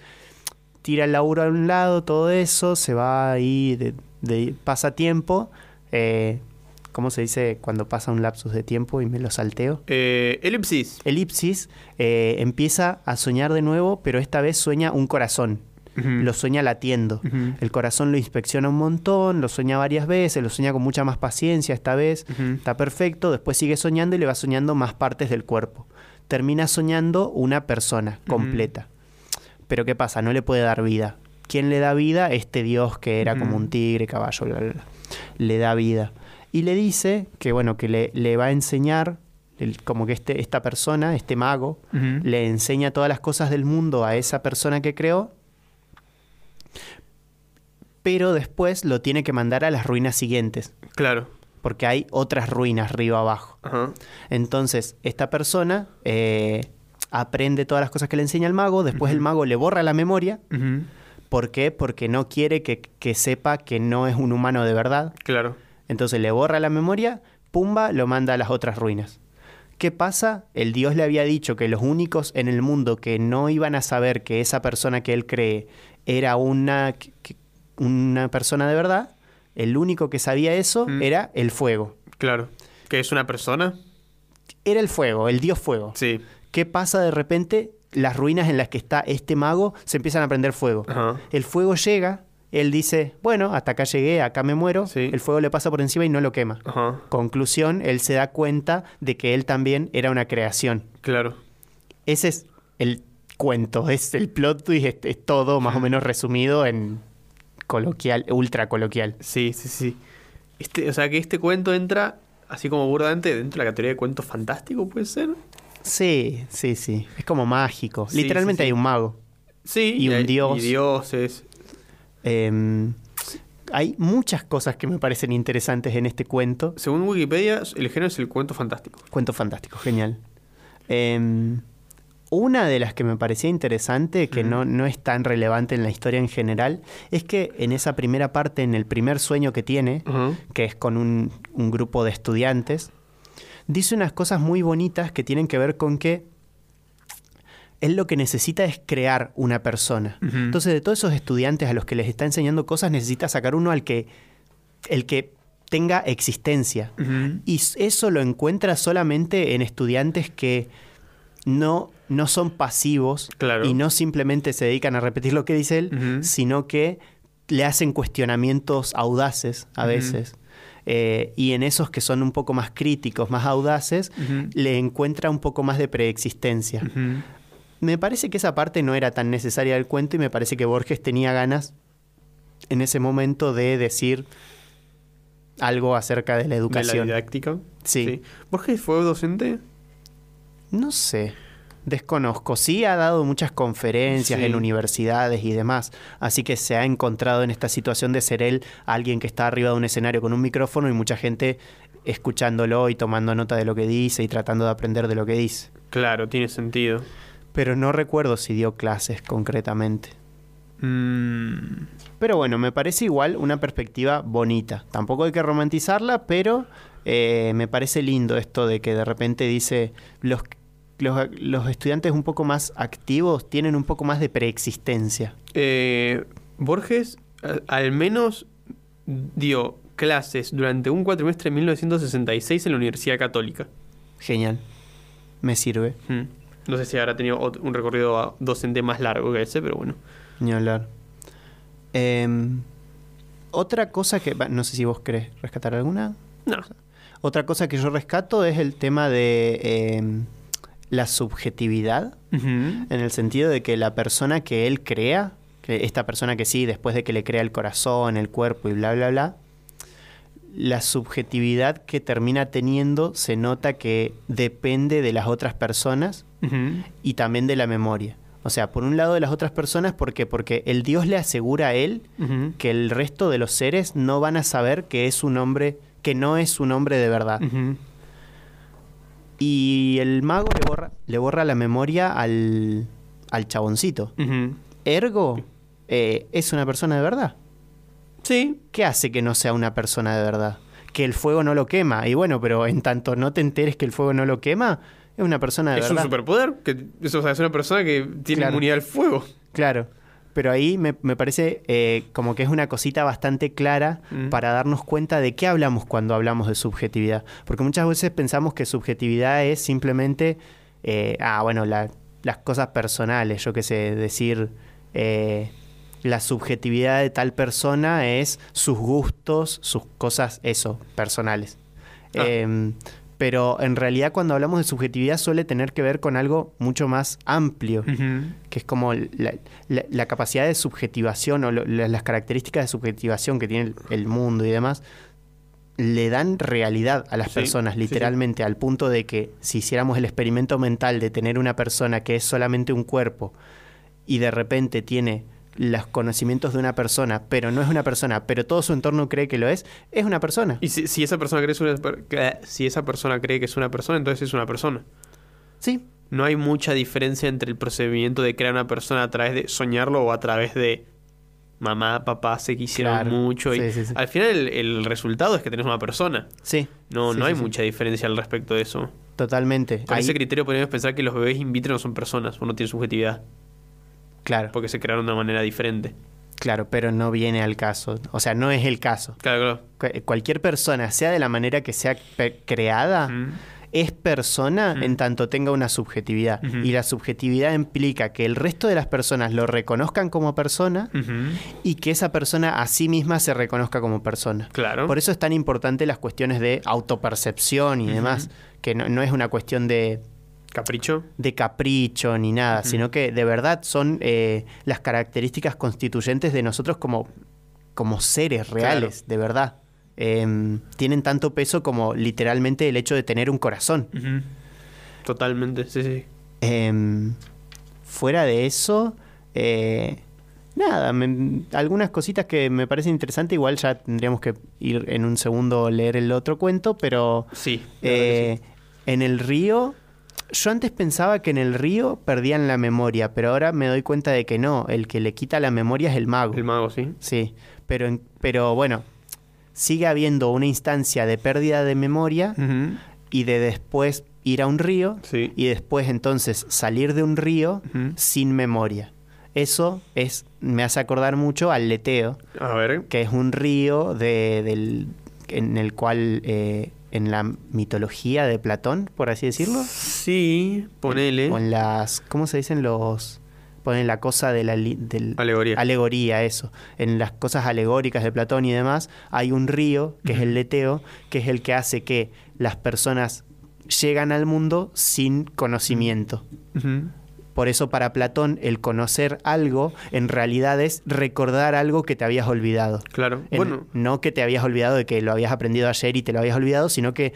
tira el laburo a un lado, todo eso, se va ahí, de, de pasa tiempo. Eh, ¿Cómo se dice cuando pasa un lapsus de tiempo y me lo salteo?
Eh, elipsis.
Elipsis. Eh, empieza a soñar de nuevo, pero esta vez sueña un corazón. Lo sueña latiendo. El corazón lo inspecciona un montón, lo sueña varias veces, lo sueña con mucha más paciencia esta vez. Está perfecto. Después sigue soñando y le va soñando más partes del cuerpo termina soñando una persona completa. Pero ¿qué pasa? No le puede dar vida. ¿Quién le da vida? Este dios que era como un tigre, caballo, Le da vida. Y le dice que, bueno, que le, le va a enseñar, el- como que este, esta persona, este mago, le enseña todas las cosas del mundo a esa persona que creó, pero después lo tiene que mandar a las ruinas siguientes,
Claro.
porque hay otras ruinas río abajo. Entonces, esta persona eh, aprende todas las cosas que le enseña el mago, después el mago le borra la memoria. ¿Por qué? Porque no quiere que, que sepa que no es un humano de verdad.
Claro.
Entonces le borra la memoria, pumba, lo manda a las otras ruinas. ¿Qué pasa? El dios le había dicho que los únicos en el mundo que no iban a saber que esa persona que él cree era una, una persona de verdad, el único que sabía eso
Mm.
era el fuego.
Claro. ¿Que es una persona?
Era el fuego, el dios fuego.
Sí.
¿Qué pasa de repente? Las ruinas en las que está este mago se empiezan a prender fuego.
Ajá.
El fuego llega, él dice, bueno, hasta acá llegué, acá me muero.
Sí.
El fuego le pasa por encima y no lo quema.
Ajá.
Conclusión, él se da cuenta de que él también era una creación.
Claro.
Ese es el cuento, es el plot twist, es, es todo más o menos resumido en coloquial, ultra coloquial.
Sí, sí, sí. Este, o sea que este cuento entra, así como burdamente, dentro de la categoría de cuento fantástico, ¿puede ser?
Sí, sí, sí. Es como mágico.
Sí,
Literalmente
sí,
hay un mago.
Sí.
Y un
hay-
dios.
Y dioses.
Em, hay muchas cosas que me parecen interesantes en este cuento.
Según Wikipedia, el género es el cuento fantástico.
Cuento fantástico, genial. Em, una de las que me parecía interesante, que no, no es tan relevante en la historia en general, es que en esa primera parte, en el primer sueño que tiene, que es con un, un grupo de estudiantes, dice unas cosas muy bonitas que tienen que ver con que él lo que necesita es crear una persona. Entonces, de todos esos estudiantes a los que les está enseñando cosas, necesita sacar uno al que, el que tenga existencia. Y eso lo encuentra solamente en estudiantes que no, no son pasivos
Claro.
y no simplemente se dedican a repetir lo que dice él, sino que le hacen cuestionamientos audaces a veces. Eh, y en esos que son un poco más críticos, más audaces, le encuentra un poco más de preexistencia. Me parece que esa parte no era tan necesaria del cuento y me parece que Borges tenía ganas en ese momento de decir algo acerca de la
De la
educación.
didáctica.
Sí.
¿Borges fue docente?
No sé. Desconozco. Sí ha dado muchas conferencias
Sí.
en universidades y demás. Así que se ha encontrado en esta situación de ser él alguien que está arriba de un escenario con un micrófono y mucha gente escuchándolo y tomando nota de lo que dice y tratando de aprender de lo que dice.
Claro, tiene sentido.
Pero no recuerdo si dio clases concretamente.
Mm,
Pero bueno, me parece igual una perspectiva bonita. Tampoco hay que romantizarla, pero eh, me parece lindo esto de que de repente dice los, los, los estudiantes un poco más activos tienen un poco más de preexistencia.
eh, Borges al menos dio clases durante un cuatrimestre en 1966 en la Universidad Católica.
Genial. Me sirve.
Mm. No sé si habrá tenido un recorrido docente más largo que ese, pero bueno.
Ni hablar. Em, otra cosa que... No sé si vos querés rescatar alguna.
No.
Otra cosa que yo rescato es el tema de em, la subjetividad. En el sentido de que la persona que él crea, que esta persona que sí, después de que le crea el corazón, el cuerpo y bla, bla, bla, la subjetividad que termina teniendo se nota que depende de las otras personas Y también de la memoria. O sea, por un lado de las otras personas, ¿por qué? Porque el Dios le asegura a él que el resto de los seres no van a saber que es un hombre, que no es un hombre de verdad. Y el mago le borra, le borra la memoria al, al chaboncito. Ergo, eh, es una persona de verdad.
Sí,
¿Qué hace que no sea una persona de verdad? Que el fuego no lo quema. Y bueno, pero en tanto no te enteres que el fuego no lo quema, es una persona de
es
verdad.
un superpoder. Que, o sea, es una persona que tiene
Claro.
inmunidad al fuego.
Claro. Pero ahí me, me parece eh, como que es una cosita bastante clara
Mm.
para darnos cuenta de qué hablamos cuando hablamos de subjetividad. Porque muchas veces pensamos que subjetividad es simplemente, eh, ah, bueno, la- las cosas personales, yo qué sé, decir, eh, la subjetividad de tal persona es sus gustos, sus cosas, eso, personales.
Ah.
Pero en realidad cuando hablamos de subjetividad suele tener que ver con algo mucho más amplio que es como la, la- la capacidad de subjetivación o lo- las características de subjetivación que tiene el, el mundo y demás, le dan realidad a las
Sí,
personas,
sí, sí.
literalmente, al punto de que si hiciéramos el experimento mental de tener una persona que es solamente un cuerpo y de repente tiene los conocimientos de una persona, pero no es una persona, pero todo su entorno cree que lo es, es una persona.
Y si, si esa persona cree que una si esa persona cree que es una persona, entonces es una persona.
Sí,
No hay mucha diferencia entre el procedimiento de crear una persona a través de soñarlo o a través de mamá, papá se quisieron
Claro.
mucho. Y
Sí, sí, sí.
Al final el, el resultado es que tenés una persona.
sí.
No, no hay mucha diferencia al respecto de eso.
Totalmente.
Con
Ahí-
ese criterio podríamos pensar que los bebés in vitro no son personas o no tienen subjetividad,
claro,
porque se crearon de una manera diferente.
claro, pero no viene al caso. O sea, no es el caso.
Claro,
Cu- Cualquier persona, sea de la manera que sea creada,
claro. Mm.
es persona en tanto tenga una subjetividad. Y la subjetividad implica que el resto de las personas lo reconozcan como persona y que esa persona a sí misma se reconozca como persona.
Claro.
Por eso es tan importante las cuestiones de autopercepción y demás, que no, no es una cuestión de,
Capricho.
de capricho ni nada, sino que de verdad son eh, las características constituyentes de nosotros como, como seres reales, de verdad. Em, tienen tanto peso como literalmente el hecho de tener un corazón.
Totalmente, sí, sí.
Em, fuera de eso, eh, nada, me- algunas cositas que me parecen interesantes, igual ya tendríamos que ir en un segundo leer el otro cuento, pero
Sí.
eh, en el río, yo antes pensaba que en el río perdían la memoria, pero ahora me doy cuenta de que no, el que le quita la memoria es el mago.
El mago, sí.
Sí, pero, pero bueno, sigue habiendo una instancia de pérdida de memoria y de después ir a un río
Sí.
y después entonces salir de un río sin memoria. Eso es, me hace acordar mucho al leteo,
A ver.
que es un río de, del, en el cual eh, en la mitología de Platón, por así decirlo,
Sí, ponele.
en las, ¿cómo se dicen los? Ponen la cosa de la del,
Alegoría.
alegoría, eso. En las cosas alegóricas de Platón y demás, hay un río, que es el leteo, que es el que hace que las personas llegan al mundo sin conocimiento. Por eso para Platón el conocer algo en realidad es recordar algo que te habías olvidado.
Claro.
En-
bueno,
No que te habías olvidado de que lo habías aprendido ayer y te lo habías olvidado, sino que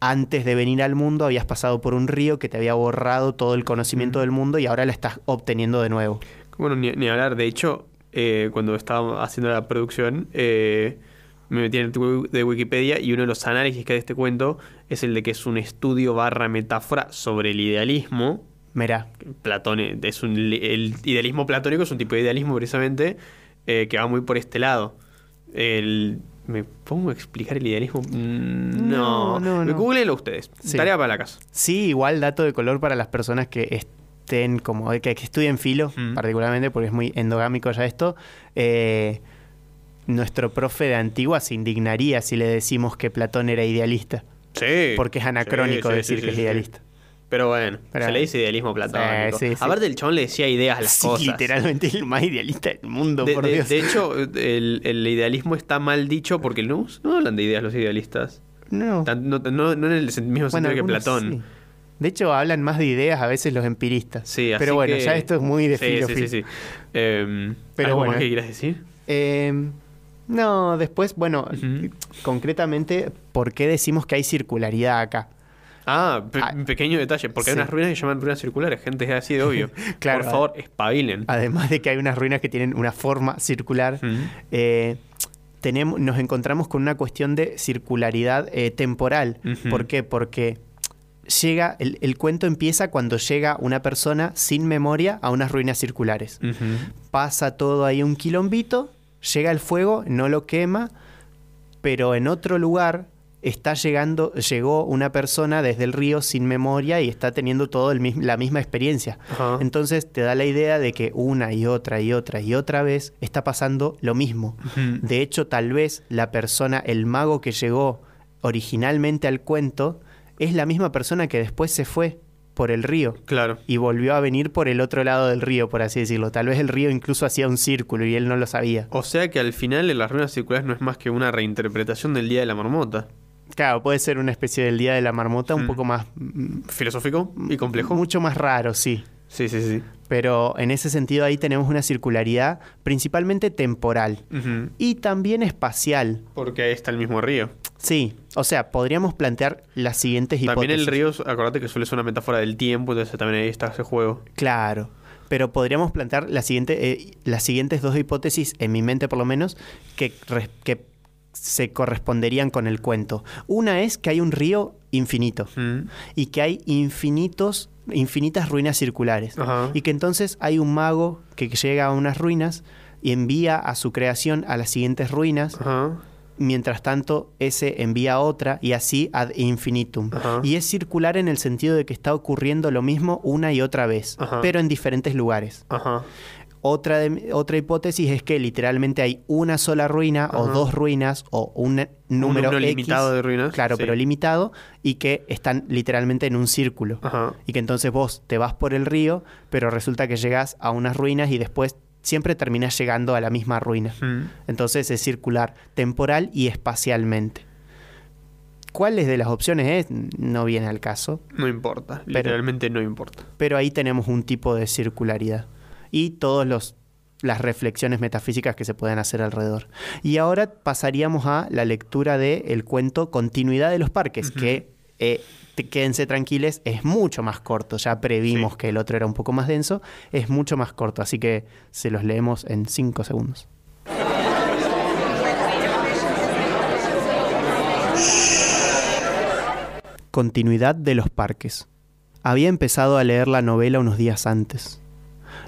antes de venir al mundo habías pasado por un río que te había borrado todo el conocimiento
Mm.
del mundo y ahora lo estás obteniendo de nuevo.
bueno ni, ni hablar. De hecho, eh, cuando estaba haciendo la producción, eh, me metí en el de Wikipedia y uno de los análisis que de este cuento es el de que es un estudio barra metáfora sobre el idealismo.
Mirá,
Platón es un, el idealismo platónico es un tipo de idealismo precisamente eh, que va muy por este lado. El, ¿Me pongo a explicar el idealismo? Mm,
No,
No,
no.
Googleenlo ustedes.
Sí.
Tarea para la casa.
Sí, igual dato de color para las personas que estén como que, que estudien filo,
Mm.
particularmente porque es muy endogámico ya esto. eh, nuestro profe de Antigua se indignaría si le decimos que Platón era idealista,
Sí.
porque es anacrónico
Sí, sí,
decir que es
sí.
idealista.
Pero bueno,
Pero-
se le dice idealismo platónico.
Sí, sí, sí.
Aparte, el chabón le decía ideas a las
Sí,
cosas.
literalmente el más idealista del mundo,
De,
por
de-
Dios.
de hecho, el, el idealismo está mal dicho porque no, no hablan de ideas los idealistas.
no.
No, no- no en el mismo
Bueno,
sentido que Platón.
De hecho, hablan más de ideas a veces los empiristas.
Sí, así
Pero bueno,
que-
ya esto es muy de
sí, sí, sí, sí. Em,
Pero
¿algo
bueno,
más que quieras decir?
Eh, no, después, bueno, concretamente, ¿por qué decimos que hay circularidad acá?
Ah, pe-
Ah,
pequeño detalle, porque hay unas ruinas que se llaman ruinas circulares, gente, es así de obvio.
Claro.
Por favor, espabilen.
Además de que hay unas ruinas que tienen una forma circular, eh, tenemos, nos encontramos con una cuestión de circularidad eh, temporal. ¿Por qué? Porque llega, el, el cuento empieza cuando llega una persona sin memoria a unas ruinas circulares. Pasa todo ahí un quilombito, llega el fuego, no lo quema, pero en otro lugar está llegando, llegó una persona desde el río sin memoria y está teniendo todo el la misma experiencia.
Ajá.
Entonces te da la idea de que una y otra y otra y otra vez está pasando lo mismo. De hecho, tal vez la persona, el mago que llegó originalmente al cuento, es la misma persona que después se fue por el río
Claro.
y volvió a venir por el otro lado del río, por así decirlo. Tal vez el río incluso hacía un círculo y él no lo sabía.
O sea que al final en las ruinas circulares no es más que una reinterpretación del Día de la Marmota.
Claro, puede ser una especie del Día de la Marmota un
Mm.
poco más... mm,
Filosófico y complejo.
Mucho más raro, sí.
Sí, sí, sí.
Pero en ese sentido ahí tenemos una circularidad principalmente temporal y también espacial.
Porque ahí está el mismo río.
Sí, o sea, podríamos plantear las siguientes
También
hipótesis.
el río, acordate que suele ser una metáfora del tiempo, entonces también ahí está ese juego.
Claro, pero podríamos plantear la siguiente, eh, las siguientes dos hipótesis, en mi mente por lo menos, que, que se corresponderían con el cuento. Una es que hay un río infinito
Mm.
y que hay infinitos, infinitas ruinas circulares.
Ajá.
Y que entonces hay un mago que llega a unas ruinas y envía a su creación a las siguientes ruinas
Ajá.
mientras tanto ese envía otra y así ad infinitum.
Ajá.
Y es circular en el sentido de que está ocurriendo lo mismo una y otra vez, pero en diferentes lugares. Otra, de- otra hipótesis es que literalmente hay una sola ruina o dos ruinas o un número,
número
X,
limitado de ruinas,
Claro,
sí.
pero limitado y que están literalmente en un círculo.
Ajá.
Y que entonces vos te vas por el río, pero resulta que llegas a unas ruinas y después siempre terminás llegando a la misma ruina.
Mm.
Entonces es circular temporal y espacialmente. ¿Cuáles de las opciones es? No viene al caso,
No importa,
Pero-
literalmente no importa.
pero ahí tenemos un tipo de circularidad y todas las reflexiones metafísicas que se pueden hacer alrededor. Y ahora pasaríamos a la lectura del cuento Continuidad de los Parques, que eh, quédense tranquiles, es mucho más corto. Ya previmos
Sí.
que el otro era un poco más denso, es mucho más corto, así que se los leemos en cinco segundos. Continuidad de los parques. Había empezado a leer la novela unos días antes.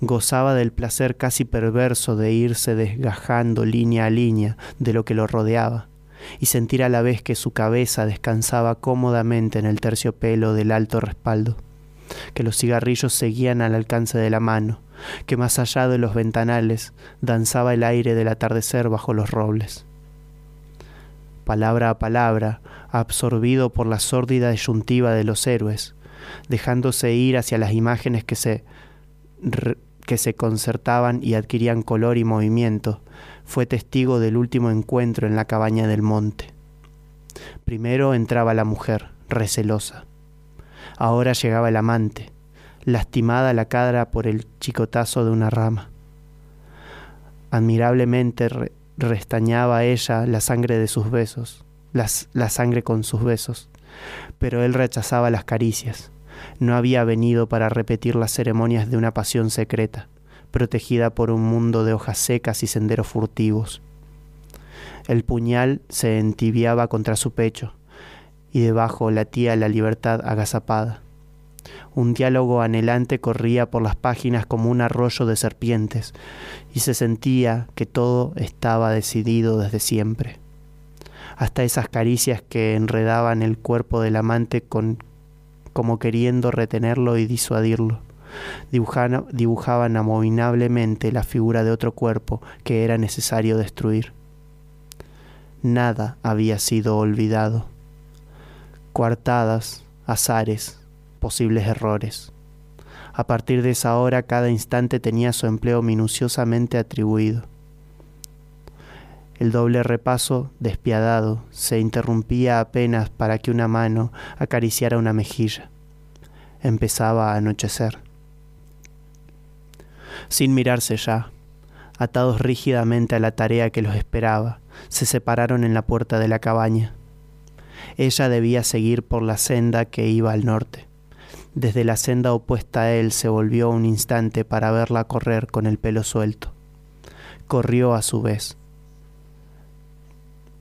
Gozaba del placer casi perverso de irse desgajando línea a línea de lo que lo rodeaba y sentir a la vez que su cabeza descansaba cómodamente en el terciopelo del alto respaldo, que los cigarrillos seguían al alcance de la mano, que más allá de los ventanales danzaba el aire del atardecer bajo los robles. Palabra a palabra, absorbido por la sórdida disyuntiva de los héroes, dejándose ir hacia las imágenes que se, que se concertaban y adquirían color y movimiento, fue testigo del último encuentro en la cabaña del monte. Primero entraba la mujer, recelosa. Ahora llegaba el amante, lastimada la cara por el chicotazo de una rama. Admirablemente re- restañaba ella la sangre de sus besos, la sangre con sus besos, pero él rechazaba las caricias. No había venido para repetir las ceremonias de una pasión secreta, protegida por un mundo de hojas secas y senderos furtivos. El puñal se entibiaba contra su pecho, y debajo latía la libertad agazapada. Un diálogo anhelante corría por las páginas como un arroyo de serpientes, y se sentía que todo estaba decidido desde siempre. Hasta esas caricias que enredaban el cuerpo del amante con, como queriendo retenerlo y disuadirlo. Dibujaban, dibujaban abominablemente la figura de otro cuerpo que era necesario destruir. Nada había sido olvidado. Coartadas, azares, posibles errores. A partir de esa hora cada instante tenía su empleo minuciosamente atribuido. El doble repaso, despiadado, se interrumpía apenas para que una mano acariciara una mejilla. Empezaba a anochecer. Sin mirarse ya, atados rígidamente a la tarea que los esperaba, se separaron en la puerta de la cabaña. Ella debía seguir por la senda que iba al norte. Desde la senda opuesta a él se volvió un instante para verla correr con el pelo suelto. Corrió a su vez,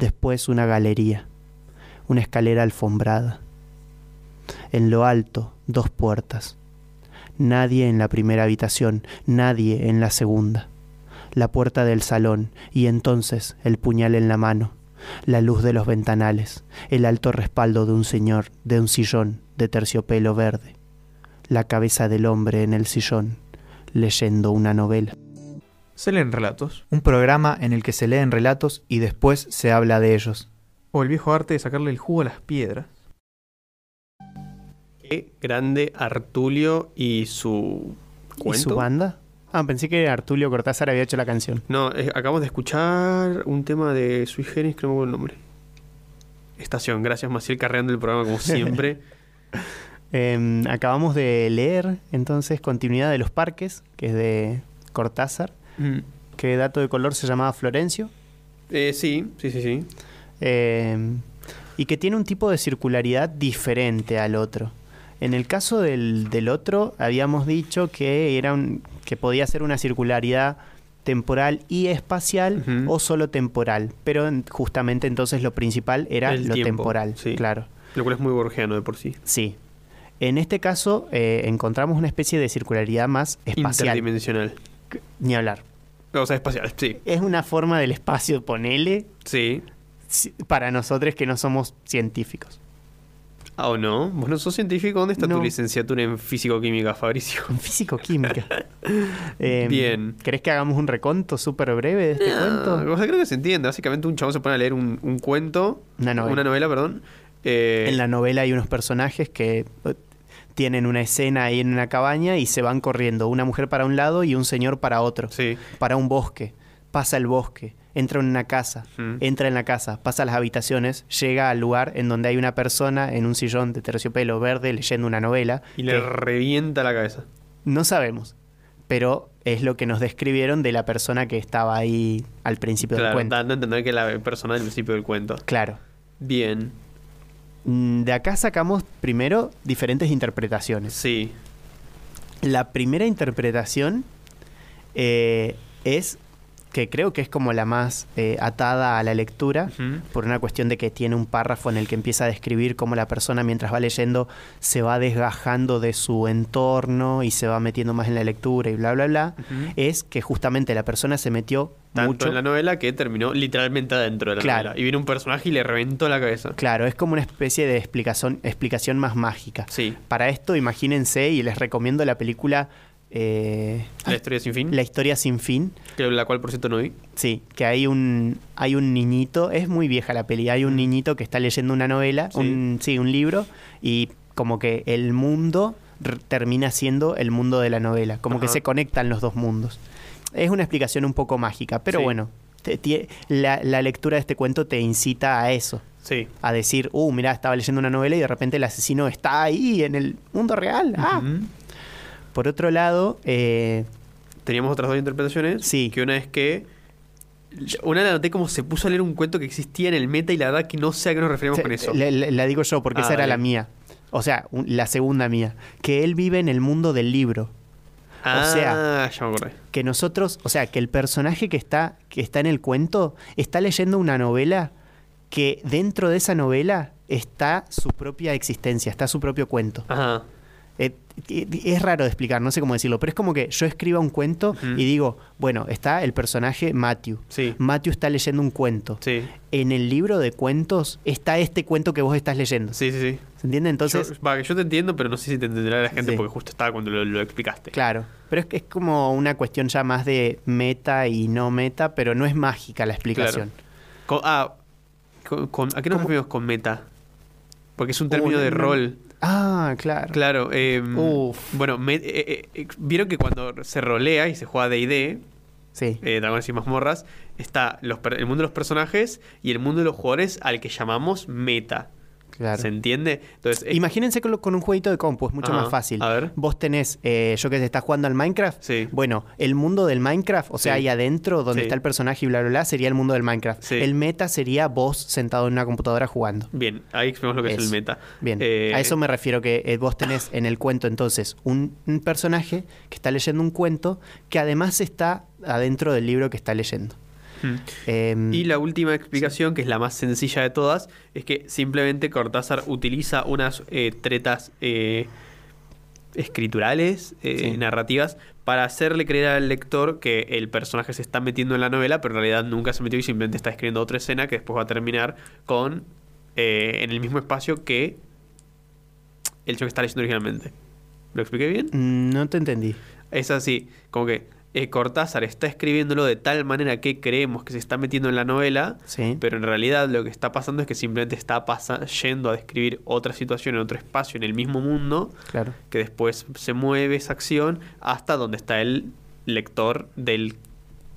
después una galería, una escalera alfombrada. En lo alto, dos puertas. Nadie en la primera habitación, nadie en la segunda. La puerta del salón y entonces el puñal en la mano, la luz de los ventanales, el alto respaldo de un señor, de un sillón de terciopelo verde, la cabeza del hombre en el sillón, leyendo una novela.
Se leen relatos.
Un programa en el que se leen relatos y después se habla de ellos.
O el viejo arte de sacarle el jugo a las piedras.
Qué grande Artulio y su
¿Y
cuento.
su banda? Ah, pensé que Artulio Cortázar había hecho la canción.
No, eh, acabamos de escuchar un tema de Sui Generis que no me acuerdo el nombre. Estación, gracias Maciel carreando el programa como siempre.
Eh, acabamos de leer entonces Continuidad de los Parques, que es de Cortázar. Que dato de color se llamaba Florencio.
Eh, sí, sí, sí, sí.
eh, y que tiene un tipo de circularidad diferente al otro. En el caso del, del otro, habíamos dicho que, era un, que podía ser una circularidad temporal y espacial o solo temporal. Pero en- justamente entonces lo principal era
El
lo
tiempo,
temporal.
sí.
Claro.
Lo cual es muy borgiano de por sí.
Sí. En este caso eh, encontramos una especie de circularidad más espacial.
Interdimensional.
Ni hablar.
O sea, espacial, sí.
Es una forma del espacio, ponele,
Sí.
para nosotros que no somos científicos.
Ah, ¿o no? ¿Vos no sos científico? ¿Dónde está
No.
tu licenciatura en físico-química, Fabricio?
En físico-química. Eh,
Bien.
¿Querés que hagamos un reconto súper breve de este cuento?
o sea, creo que se entiende. Básicamente un chabón se pone a leer un, un cuento,
Una novela.
una novela, perdón. eh,
En la novela hay unos personajes que eh, tienen una escena ahí en una cabaña y se van corriendo. Una mujer para un lado y un señor para otro.
Sí.
Para un bosque. Pasa el bosque. Entra en una casa.
Mm.
Entra en la casa. Pasa las habitaciones. Llega al lugar en donde hay una persona en un sillón de terciopelo verde leyendo una novela.
Y le revienta la cabeza.
no sabemos. Pero es lo que nos describieron de la persona que estaba ahí al principio del cuento.
dando a entender que la persona del principio del cuento.
Claro.
Bien.
Mm, De acá sacamos primero diferentes interpretaciones.
Sí.
La primera interpretación eh, es que creo que es como la más eh, atada a la lectura, por una cuestión de que tiene un párrafo en el que empieza a describir cómo la persona mientras va leyendo se va desgajando de su entorno y se va metiendo más en la lectura y bla, bla, bla, es que justamente la persona se metió
Tanto
mucho...
en la novela que terminó literalmente adentro de la
Claro.
novela. Y viene un personaje y le reventó la cabeza.
Claro, es como una especie de explicación, explicación más mágica.
Sí.
Para esto, imagínense, y les recomiendo la película eh,
La historia sin fin.
La historia sin fin.
que la cual, por cierto, no vi.
Sí, que hay un, hay un niñito, es muy vieja la peli, hay un niñito que está leyendo una novela,
Sí.
un, sí, un libro, y como que el mundo termina siendo el mundo de la novela, como que se conectan los dos mundos. Es una explicación un poco mágica, pero
Sí.
bueno, te- la, la lectura de este cuento te incita a eso,
Sí.
a decir, uh, mira, estaba leyendo una novela y de repente el asesino está ahí en el mundo real. Ah.
Ujú.
Por otro lado, eh,
Teníamos otras dos interpretaciones.
Sí.
Que una es que. Una la noté como se puso a leer un cuento que existía en el meta y la verdad que no sé a qué nos referimos
Se-
con eso.
la digo yo porque
Ah,
esa era
dale.
la mía. O sea, un- la segunda mía. Que él vive en el mundo del libro.
ah,
sea-
ya me acordé.
Que nosotros, o sea, que el personaje que está, que está en el cuento está leyendo una novela que dentro de esa novela está su propia existencia, está su propio cuento.
Ajá.
Eh, es raro de explicar, no sé cómo decirlo, pero es como que yo escriba un cuento y digo, bueno, está el personaje Matthew.
Sí.
Matthew está leyendo un cuento.
Sí.
En el libro de cuentos está este cuento que vos estás leyendo.
Sí, sí, sí.
¿Se entiende? Entonces,
yo, va, que yo te entiendo, pero no sé si te entenderá la gente
Sí.
porque justo estaba cuando lo, lo explicaste.
claro. Pero es que es como una cuestión ya más de meta y no meta, pero no es mágica la explicación.
Ah, con- con- ¿a qué nos referimos con meta? Porque es un término
Oh,
de
no.
rol.
Ah, claro.
Claro. eh,
Uf.
Bueno, me- eh, eh, eh, vieron que cuando se rolea y se juega D&D,
Sí.
eh, Dragones y Mazmorras, está los el mundo de los personajes y el mundo de los jugadores al que llamamos meta.
Claro.
¿Se entiende? Entonces, es-
Imagínense con, con un jueguito de compu, es mucho
Ajá.
más fácil.
A ver.
Vos tenés, eh, yo que se está jugando al Minecraft.
Sí.
Bueno, el mundo del Minecraft, o sea,
Sí.
ahí adentro donde
Sí.
está el personaje y bla, bla, bla, sería el mundo del Minecraft. El meta sería vos sentado en una computadora jugando.
Bien, ahí explicamos lo que es el meta.
Bien,
Eh,
a eso me refiero que eh, vos tenés en el cuento entonces un, un personaje que está leyendo un cuento que además está adentro del libro que está leyendo.
Hmm.
Em,
Y la última explicación, que es la más sencilla de todas, es que simplemente Cortázar utiliza unas eh, tretas eh, escriturales, eh,
Sí.
narrativas, para hacerle creer al lector que el personaje se está metiendo en la novela, pero en realidad nunca se metió y simplemente está escribiendo otra escena que después va a terminar con eh, en el mismo espacio que el hecho que está leyendo originalmente. ¿Lo expliqué bien?
mm, no te entendí.
Es así, como que eh, Cortázar está escribiéndolo de tal manera que creemos que se está metiendo en la novela,
Sí.
pero en realidad lo que está pasando es que simplemente está yendo a describir otra situación en otro espacio, en el mismo mundo,
Claro.
que después se mueve esa acción hasta donde está el lector del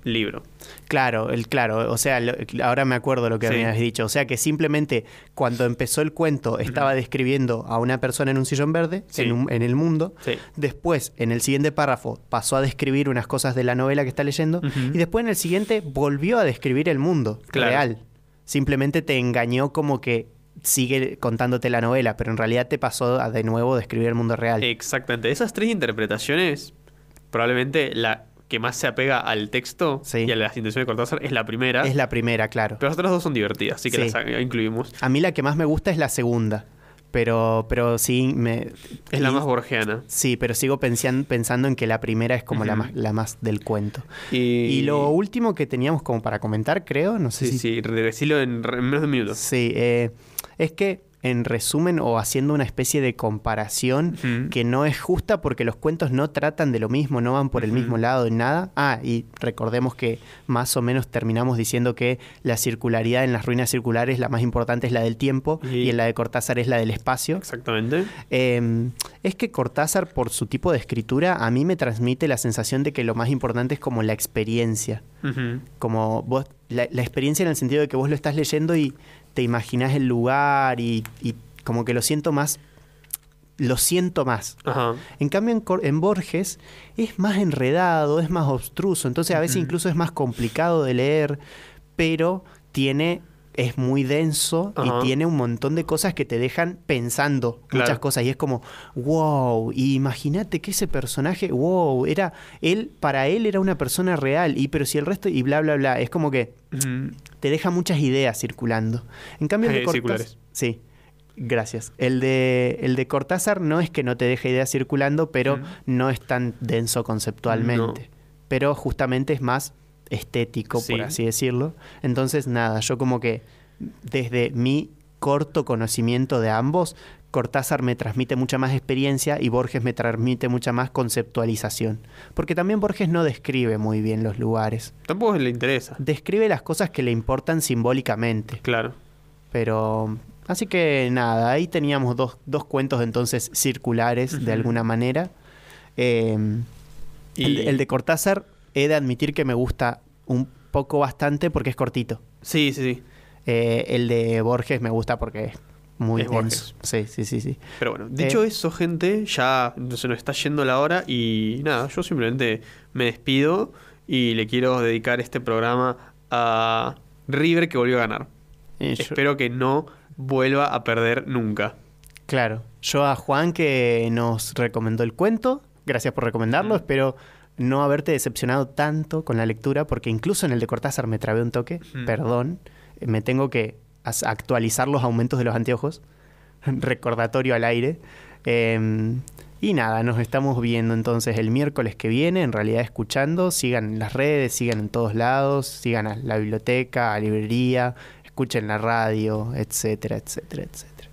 libro.
Claro, el claro, o sea, lo- ahora me acuerdo lo que
Sí.
me habías dicho, o sea que simplemente cuando empezó el cuento estaba describiendo a una persona en un sillón verde
Sí.
en, un- en el mundo,
Sí.
después en el siguiente párrafo pasó a describir unas cosas de la novela que está leyendo y después en el siguiente volvió a describir el mundo
Claro.
real. Simplemente te engañó como que sigue contándote la novela, pero en realidad te pasó a de nuevo describir el mundo real.
Exactamente. Esas tres interpretaciones, probablemente la que más se apega al texto
Sí.
y a las intenciones de Cortázar es la primera.
es la primera, claro.
Pero las otras dos son divertidas, así que
Sí.
las incluimos.
A mí la que más me gusta es la segunda, pero, pero sí me...
Es la
y-
más borgiana.
Sí, pero sigo pensian- pensando en que la primera es como la, más, la más del cuento.
Y,
Y lo último que teníamos como para comentar, creo, no sé
Sí,
si...
sí, decilo en, en menos de un minuto.
Sí, eh, es que en resumen o haciendo una especie de comparación que no es justa porque los cuentos no tratan de lo mismo, no van por el mismo lado en nada. Ah, y recordemos que más o menos terminamos diciendo que la circularidad en las ruinas circulares, la más importante es la del tiempo
Y-
y en la de Cortázar es la del espacio.
Exactamente.
Eh, es que Cortázar, por su tipo de escritura, a mí me transmite la sensación de que lo más importante es como la experiencia. Como vos, la, la experiencia en el sentido de que vos lo estás leyendo y te imaginás el lugar y, y como que lo siento más. Lo siento más.
Ajá.
En cambio, en, Borges es más enredado, es más obstruso, entonces a veces incluso es más complicado de leer, pero tiene es muy denso
Ajá.
y tiene un montón de cosas que te dejan pensando
Claro.
muchas cosas y es como wow y imagínate que ese personaje wow era él para él era una persona real y pero si el resto y bla bla bla es como que te deja muchas ideas circulando. En cambio, el de
Eh,
Cortázar.
circulares.
Sí, gracias. El de, el de Cortázar no es que no te deje ideas circulando, pero no es tan denso conceptualmente. Pero justamente es más estético,
Sí.
por así decirlo. Entonces, nada, yo como que desde mi corto conocimiento de ambos, Cortázar me transmite mucha más experiencia y Borges me transmite mucha más conceptualización. Porque también Borges no describe muy bien los lugares
Tampoco le interesa.
describe las cosas que le importan simbólicamente.
Claro.
Pero. Así que nada, ahí teníamos dos, dos cuentos entonces circulares de alguna manera. Eh,
Y-
el, el de Cortázar he de admitir que me gusta un poco bastante porque es cortito.
Sí, sí, sí.
Eh, el de Borges me gusta porque es muy
Es
denso. Sí, sí, sí, sí.
Pero bueno, dicho
Eh.
eso, gente, ya se nos está yendo la hora y nada, yo simplemente me despido y le quiero dedicar este programa a River que volvió a ganar.
Eh, yo-
Espero que no vuelva a perder nunca.
Claro. Yo a Juan que nos recomendó el cuento, gracias por recomendarlo,
Mm.
espero no haberte decepcionado tanto con la lectura, porque incluso en el de Cortázar me trabé un toque,
Mm.
perdón, Eh, me tengo que actualizar los aumentos de los anteojos, recordatorio al aire. Eh, y nada, nos estamos viendo entonces el miércoles que viene, en realidad escuchando, sigan en las redes, sigan en todos lados, sigan a la biblioteca, a la librería, escuchen la radio, etcétera, etcétera, etcétera.